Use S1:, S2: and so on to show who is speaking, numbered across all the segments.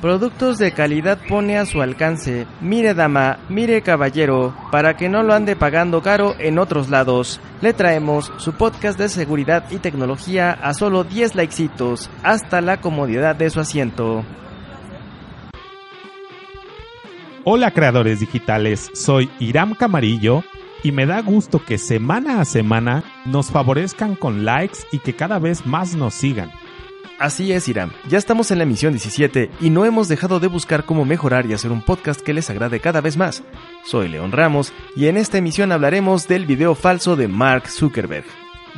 S1: Productos de calidad pone a su alcance. Mire dama, mire caballero, para que no lo ande pagando caro en otros lados. Le traemos su podcast de seguridad y tecnología a solo 10 likecitos, hasta la comodidad de su asiento.
S2: Hola creadores digitales, soy Iram Camarillo y me da gusto que semana a semana nos favorezcan con likes y que cada vez más nos sigan.
S1: Así es, Iram. Ya estamos en la emisión 17 y no hemos dejado de buscar cómo mejorar y hacer un podcast que les agrade cada vez más. Soy León Ramos y en esta emisión hablaremos del video falso de Mark Zuckerberg.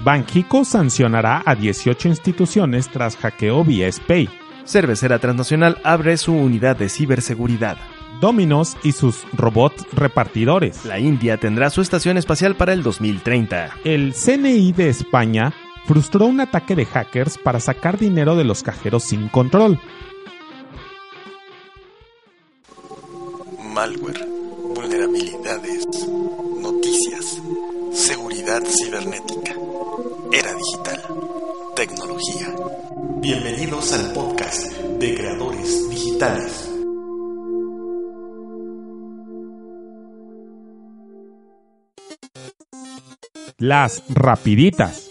S2: Banjico sancionará a 18 instituciones tras hackeo vía SPAY.
S1: Cervecera Transnacional abre su unidad de ciberseguridad.
S2: Dominos y sus robots repartidores.
S1: La India tendrá su estación espacial para el 2030.
S2: El CNI de España frustró un ataque de hackers para sacar dinero de los cajeros sin control.
S3: Malware, vulnerabilidades, noticias, seguridad cibernética, era digital, tecnología. Bienvenidos al podcast de creadores digitales.
S2: Las rapiditas.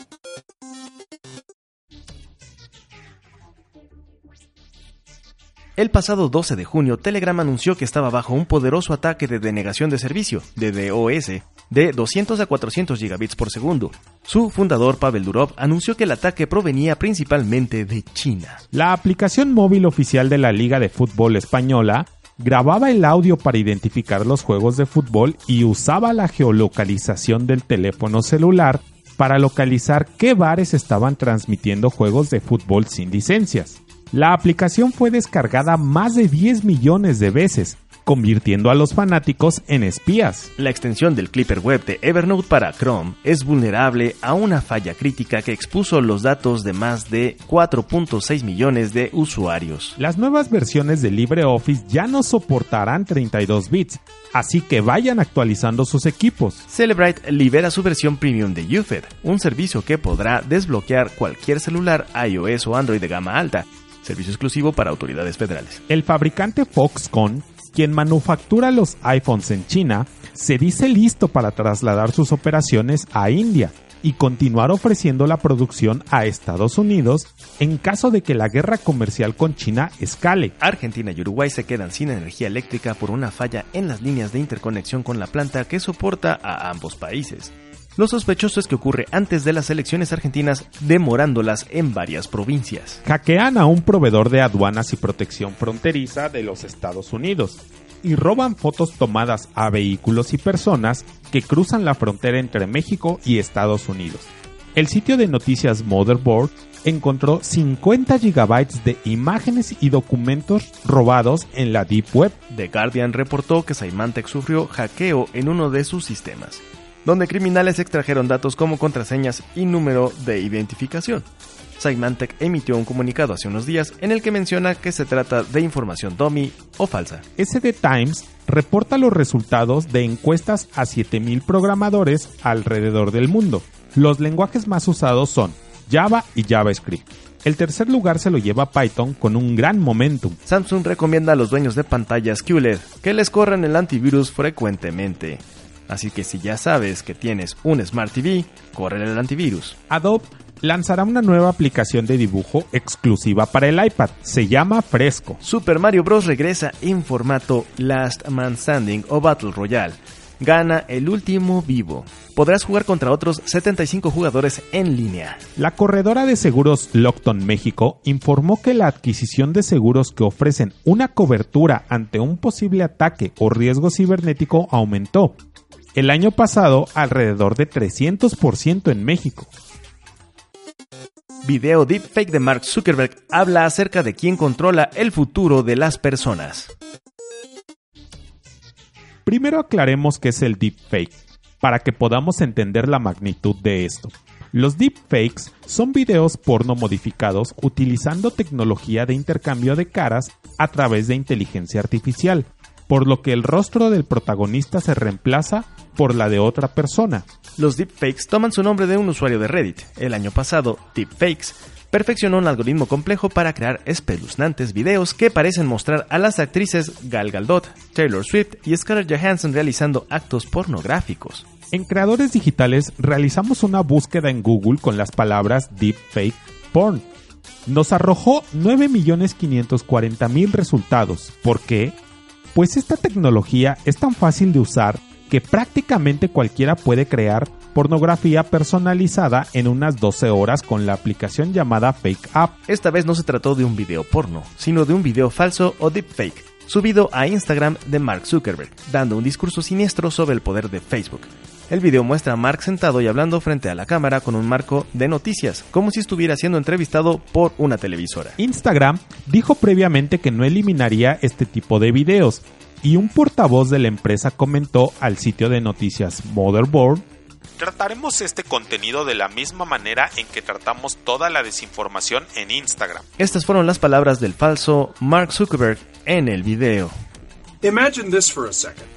S1: El pasado 12 de junio, Telegram anunció que estaba bajo un poderoso ataque de denegación de servicio, de DOS, de 200 a 400 gigabits por segundo. Su fundador, Pavel Durov, anunció que el ataque provenía principalmente de China.
S2: La aplicación móvil oficial de la Liga de Fútbol Española grababa el audio para identificar los juegos de fútbol y usaba la geolocalización del teléfono celular para localizar qué bares estaban transmitiendo juegos de fútbol sin licencias. La aplicación fue descargada más de 10 millones de veces, convirtiendo a los fanáticos en espías.
S1: La extensión del Clipper Web de Evernote para Chrome es vulnerable a una falla crítica que expuso los datos de más de 4.6 millones de usuarios.
S2: Las nuevas versiones de LibreOffice ya no soportarán 32 bits, así que vayan actualizando sus equipos.
S1: Celebrite libera su versión premium de UFED, un servicio que podrá desbloquear cualquier celular iOS o Android de gama alta servicio exclusivo para autoridades federales.
S2: El fabricante Foxconn, quien manufactura los iPhones en China, se dice listo para trasladar sus operaciones a India y continuar ofreciendo la producción a Estados Unidos en caso de que la guerra comercial con China escale.
S1: Argentina y Uruguay se quedan sin energía eléctrica por una falla en las líneas de interconexión con la planta que soporta a ambos países. Lo sospechoso es que ocurre antes de las elecciones argentinas, demorándolas en varias provincias.
S2: Hackean a un proveedor de aduanas y protección fronteriza de los Estados Unidos y roban fotos tomadas a vehículos y personas que cruzan la frontera entre México y Estados Unidos. El sitio de noticias Motherboard encontró 50 gigabytes de imágenes y documentos robados en la Deep Web.
S1: The Guardian reportó que Symantec sufrió hackeo en uno de sus sistemas donde criminales extrajeron datos como contraseñas y número de identificación. Symantec emitió un comunicado hace unos días en el que menciona que se trata de información dummy o falsa.
S2: SD Times reporta los resultados de encuestas a 7.000 programadores alrededor del mundo. Los lenguajes más usados son Java y JavaScript. El tercer lugar se lo lleva Python con un gran momentum.
S1: Samsung recomienda a los dueños de pantallas QLED que les corran el antivirus frecuentemente. Así que si ya sabes que tienes un Smart TV, corre el antivirus.
S2: Adobe lanzará una nueva aplicación de dibujo exclusiva para el iPad. Se llama Fresco.
S1: Super Mario Bros. regresa en formato Last Man Standing o Battle Royale. Gana el último vivo. Podrás jugar contra otros 75 jugadores en línea.
S2: La corredora de seguros Lockton México informó que la adquisición de seguros que ofrecen una cobertura ante un posible ataque o riesgo cibernético aumentó el año pasado alrededor de 300% en México.
S1: Video deepfake de Mark Zuckerberg habla acerca de quién controla el futuro de las personas.
S2: Primero aclaremos qué es el deepfake, para que podamos entender la magnitud de esto. Los deepfakes son videos porno modificados utilizando tecnología de intercambio de caras a través de inteligencia artificial, por lo que el rostro del protagonista se reemplaza por la de otra persona.
S1: Los deepfakes toman su nombre de un usuario de Reddit. El año pasado, Deepfakes perfeccionó un algoritmo complejo para crear espeluznantes videos que parecen mostrar a las actrices Gal Gadot, Taylor Swift y Scarlett Johansson realizando actos pornográficos.
S2: En Creadores Digitales realizamos una búsqueda en Google con las palabras deepfake porn. Nos arrojó 9.540.000 resultados. ¿Por qué? Pues esta tecnología es tan fácil de usar que prácticamente cualquiera puede crear pornografía personalizada en unas 12 horas con la aplicación llamada Fake App.
S1: Esta vez no se trató de un video porno, sino de un video falso o deepfake, subido a Instagram de Mark Zuckerberg, dando un discurso siniestro sobre el poder de Facebook. El video muestra a Mark sentado y hablando frente a la cámara con un marco de noticias, como si estuviera siendo entrevistado por una televisora.
S2: Instagram dijo previamente que no eliminaría este tipo de videos, y un portavoz de la empresa comentó al sitio de noticias Motherboard
S4: Trataremos este contenido de la misma manera en que tratamos toda la desinformación en Instagram.
S1: Estas fueron las palabras del falso Mark Zuckerberg en el video.
S5: Imagine this for a second.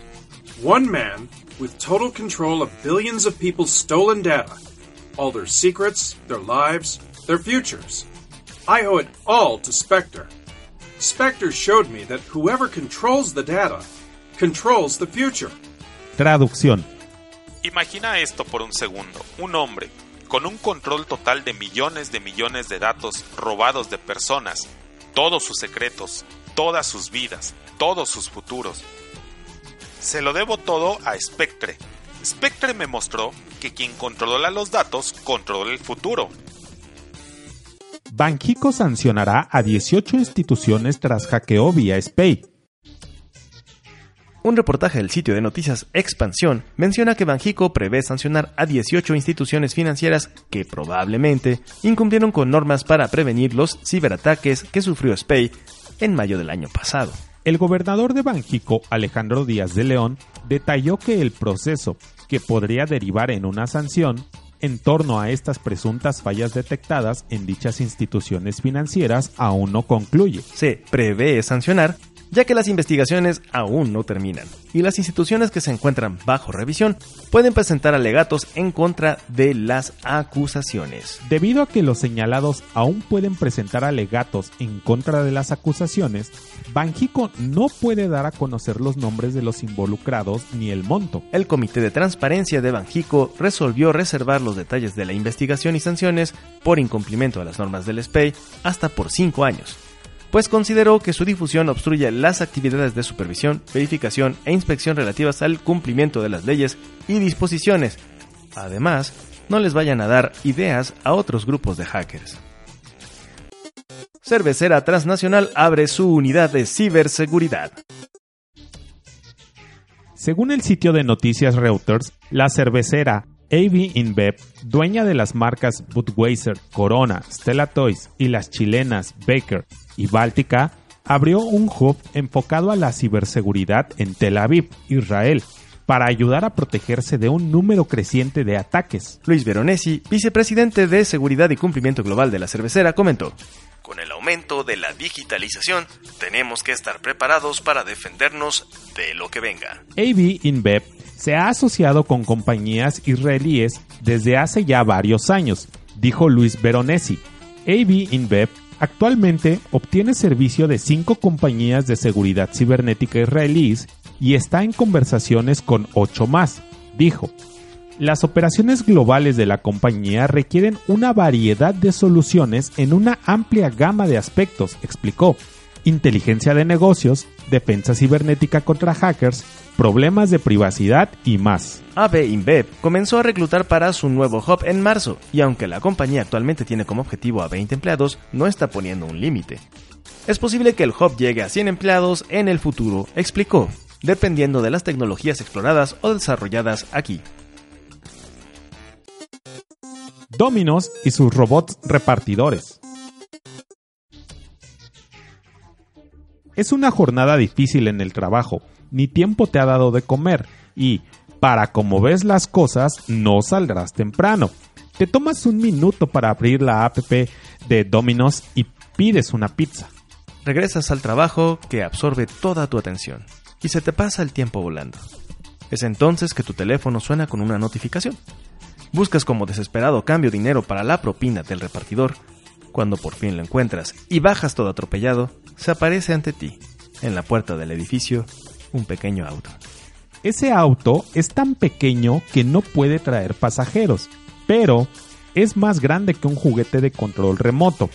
S5: One man with total control of billions of people's stolen data, all their secrets, their lives, their futures. I owe it all to Spectre. Spectre showed me that whoever controls the data controls the future.
S2: Traducción.
S4: Imagina esto por un segundo. Un hombre con un control total de millones de millones de datos robados de personas, todos sus secretos, todas sus vidas, todos sus futuros. Se lo debo todo a Spectre. Spectre me mostró que quien controla los datos controla el futuro.
S2: Banjico sancionará a 18 instituciones tras hackeo vía SPAY.
S1: Un reportaje del sitio de noticias Expansión menciona que Banjico prevé sancionar a 18 instituciones financieras que probablemente incumplieron con normas para prevenir los ciberataques que sufrió SPAY en mayo del año pasado.
S2: El gobernador de Banjico, Alejandro Díaz de León, detalló que el proceso, que podría derivar en una sanción, en torno a estas presuntas fallas detectadas en dichas instituciones financieras aún no concluye.
S1: Se prevé sancionar ya que las investigaciones aún no terminan, y las instituciones que se encuentran bajo revisión pueden presentar alegatos en contra de las acusaciones.
S2: Debido a que los señalados aún pueden presentar alegatos en contra de las acusaciones, Banjico no puede dar a conocer los nombres de los involucrados ni el monto.
S1: El Comité de Transparencia de Banjico resolvió reservar los detalles de la investigación y sanciones por incumplimiento a las normas del SPEI hasta por cinco años pues consideró que su difusión obstruye las actividades de supervisión, verificación e inspección relativas al cumplimiento de las leyes y disposiciones. Además, no les vayan a dar ideas a otros grupos de hackers. Cervecera Transnacional abre su unidad de ciberseguridad.
S2: Según el sitio de noticias Reuters, la cervecera AB InBev, dueña de las marcas Budweiser, Corona, Stella Toys y las chilenas Baker y Báltica, abrió un hub enfocado a la ciberseguridad en Tel Aviv, Israel, para ayudar a protegerse de un número creciente de ataques.
S1: Luis Veronesi, vicepresidente de Seguridad y Cumplimiento Global de la cervecera, comentó. Con el aumento de la digitalización, tenemos que estar preparados para defendernos de lo que venga.
S2: AB InBev se ha asociado con compañías israelíes desde hace ya varios años, dijo Luis Veronesi. AB InBev actualmente obtiene servicio de cinco compañías de seguridad cibernética israelíes y está en conversaciones con ocho más, dijo. Las operaciones globales de la compañía requieren una variedad de soluciones en una amplia gama de aspectos, explicó. Inteligencia de negocios, defensa cibernética contra hackers, problemas de privacidad y más.
S1: AB InBev comenzó a reclutar para su nuevo hub en marzo y aunque la compañía actualmente tiene como objetivo a 20 empleados, no está poniendo un límite. Es posible que el hub llegue a 100 empleados en el futuro, explicó, dependiendo de las tecnologías exploradas o desarrolladas aquí.
S2: Dominos y sus robots repartidores. Es una jornada difícil en el trabajo, ni tiempo te ha dado de comer y, para como ves las cosas, no saldrás temprano. Te tomas un minuto para abrir la app de Dominos y pides una pizza.
S1: Regresas al trabajo que absorbe toda tu atención y se te pasa el tiempo volando. Es entonces que tu teléfono suena con una notificación. Buscas como desesperado cambio dinero para la propina del repartidor. Cuando por fin lo encuentras y bajas todo atropellado, se aparece ante ti, en la puerta del edificio, un pequeño auto.
S2: Ese auto es tan pequeño que no puede traer pasajeros, pero es más grande que un juguete de control remoto.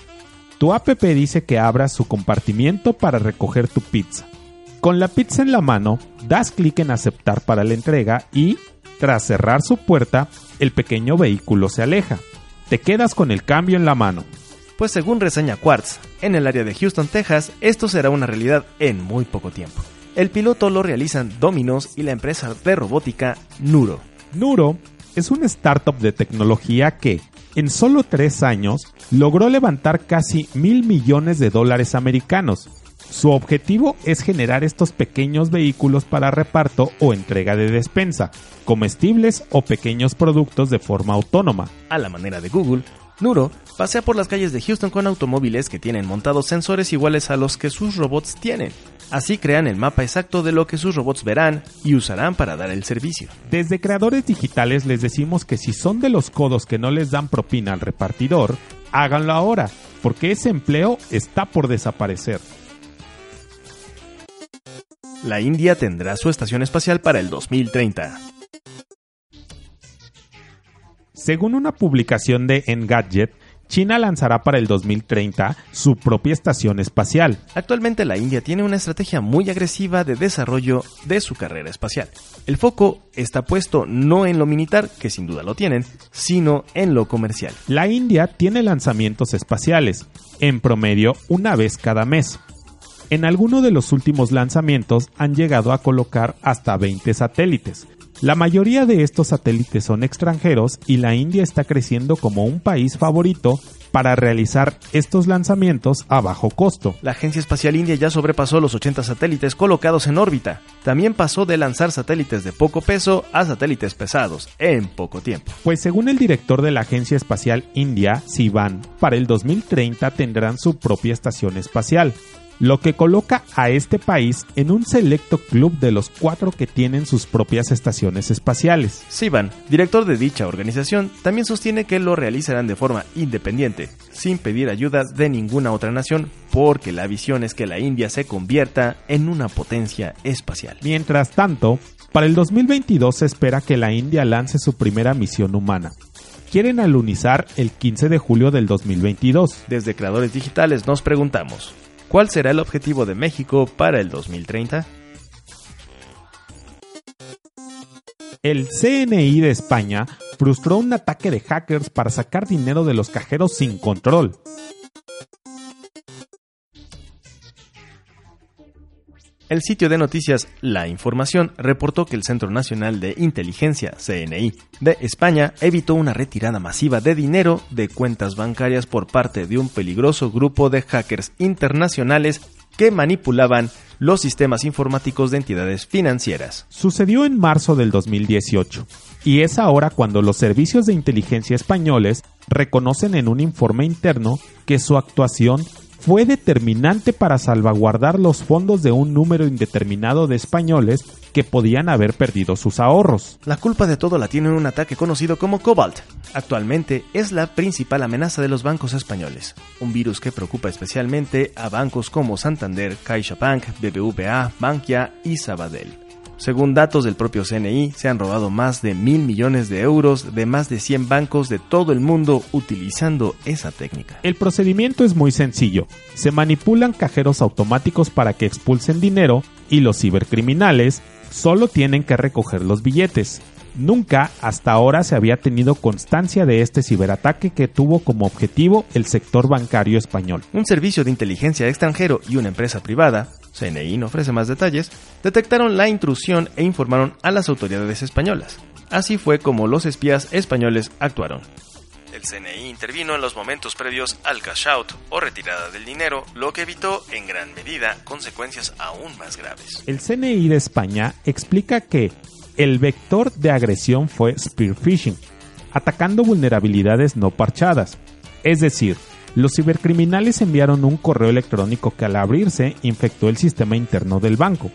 S2: Tu app dice que abras su compartimiento para recoger tu pizza. Con la pizza en la mano, das clic en aceptar para la entrega y, tras cerrar su puerta, el pequeño vehículo se aleja. Te quedas con el cambio en la mano.
S1: Pues según reseña Quartz, en el área de Houston, Texas, esto será una realidad en muy poco tiempo. El piloto lo realizan Dominos y la empresa de robótica Nuro.
S2: Nuro es una startup de tecnología que, en solo tres años, logró levantar casi mil millones de dólares americanos. Su objetivo es generar estos pequeños vehículos para reparto o entrega de despensa, comestibles o pequeños productos de forma autónoma.
S1: A la manera de Google, Nuro pasea por las calles de Houston con automóviles que tienen montados sensores iguales a los que sus robots tienen. Así crean el mapa exacto de lo que sus robots verán y usarán para dar el servicio.
S2: Desde creadores digitales les decimos que si son de los codos que no les dan propina al repartidor, háganlo ahora, porque ese empleo está por desaparecer.
S1: La India tendrá su estación espacial para el 2030.
S2: Según una publicación de Engadget, China lanzará para el 2030 su propia estación espacial.
S1: Actualmente la India tiene una estrategia muy agresiva de desarrollo de su carrera espacial. El foco está puesto no en lo militar, que sin duda lo tienen, sino en lo comercial.
S2: La India tiene lanzamientos espaciales, en promedio una vez cada mes. En alguno de los últimos lanzamientos han llegado a colocar hasta 20 satélites, la mayoría de estos satélites son extranjeros y la India está creciendo como un país favorito para realizar estos lanzamientos a bajo costo.
S1: La Agencia Espacial India ya sobrepasó los 80 satélites colocados en órbita. También pasó de lanzar satélites de poco peso a satélites pesados en poco tiempo.
S2: Pues según el director de la Agencia Espacial India, Sivan, para el 2030 tendrán su propia estación espacial lo que coloca a este país en un selecto club de los cuatro que tienen sus propias estaciones espaciales.
S1: Sivan, director de dicha organización, también sostiene que lo realizarán de forma independiente, sin pedir ayuda de ninguna otra nación, porque la visión es que la India se convierta en una potencia espacial.
S2: Mientras tanto, para el 2022 se espera que la India lance su primera misión humana, quieren alunizar el 15 de julio del 2022.
S1: Desde Creadores Digitales nos preguntamos, ¿Cuál será el objetivo de México para el 2030?
S2: El CNI de España frustró un ataque de hackers para sacar dinero de los cajeros sin control.
S1: El sitio de noticias La Información reportó que el Centro Nacional de Inteligencia, CNI, de España evitó una retirada masiva de dinero de cuentas bancarias por parte de un peligroso grupo de hackers internacionales que manipulaban los sistemas informáticos de entidades financieras.
S2: Sucedió en marzo del 2018 y es ahora cuando los servicios de inteligencia españoles reconocen en un informe interno que su actuación fue determinante para salvaguardar los fondos de un número indeterminado de españoles que podían haber perdido sus ahorros.
S1: La culpa de todo la tiene un ataque conocido como Cobalt. Actualmente es la principal amenaza de los bancos españoles, un virus que preocupa especialmente a bancos como Santander, CaixaBank, BBVA, Bankia y Sabadell. Según datos del propio CNI, se han robado más de mil millones de euros de más de 100 bancos de todo el mundo utilizando esa técnica.
S2: El procedimiento es muy sencillo. Se manipulan cajeros automáticos para que expulsen dinero y los cibercriminales solo tienen que recoger los billetes. Nunca hasta ahora se había tenido constancia de este ciberataque que tuvo como objetivo el sector bancario español.
S1: Un servicio de inteligencia extranjero y una empresa privada CNI no ofrece más detalles, detectaron la intrusión e informaron a las autoridades españolas. Así fue como los espías españoles actuaron. El CNI intervino en los momentos previos al cash out o retirada del dinero, lo que evitó en gran medida consecuencias aún más graves.
S2: El CNI de España explica que el vector de agresión fue spear phishing, atacando vulnerabilidades no parchadas, es decir, los cibercriminales enviaron un correo electrónico que al abrirse infectó el sistema interno del banco,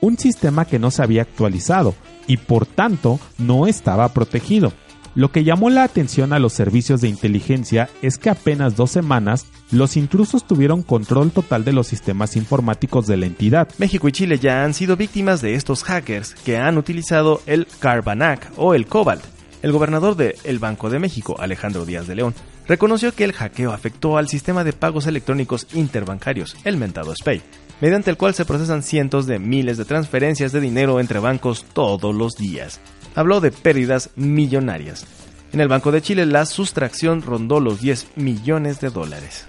S2: un sistema que no se había actualizado y por tanto no estaba protegido. Lo que llamó la atención a los servicios de inteligencia es que apenas dos semanas los intrusos tuvieron control total de los sistemas informáticos de la entidad.
S1: México y Chile ya han sido víctimas de estos hackers que han utilizado el Carbanac o el Cobalt. El gobernador de El Banco de México, Alejandro Díaz de León, reconoció que el hackeo afectó al sistema de pagos electrónicos interbancarios, el mentado SPAY, mediante el cual se procesan cientos de miles de transferencias de dinero entre bancos todos los días habló de pérdidas millonarias. En el Banco de Chile la sustracción rondó los 10 millones de dólares.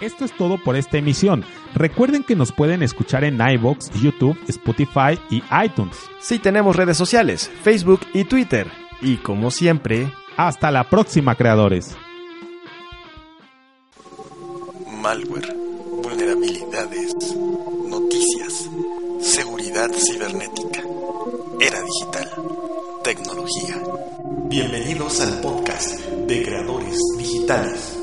S2: Esto es todo por esta emisión. Recuerden que nos pueden escuchar en iBox, YouTube, Spotify y iTunes.
S1: Sí tenemos redes sociales, Facebook y Twitter. Y como siempre,
S2: hasta la próxima, creadores.
S3: Malware, vulnerabilidades, noticias Seguridad cibernética. Era digital. Tecnología. Bienvenidos al podcast de creadores digitales.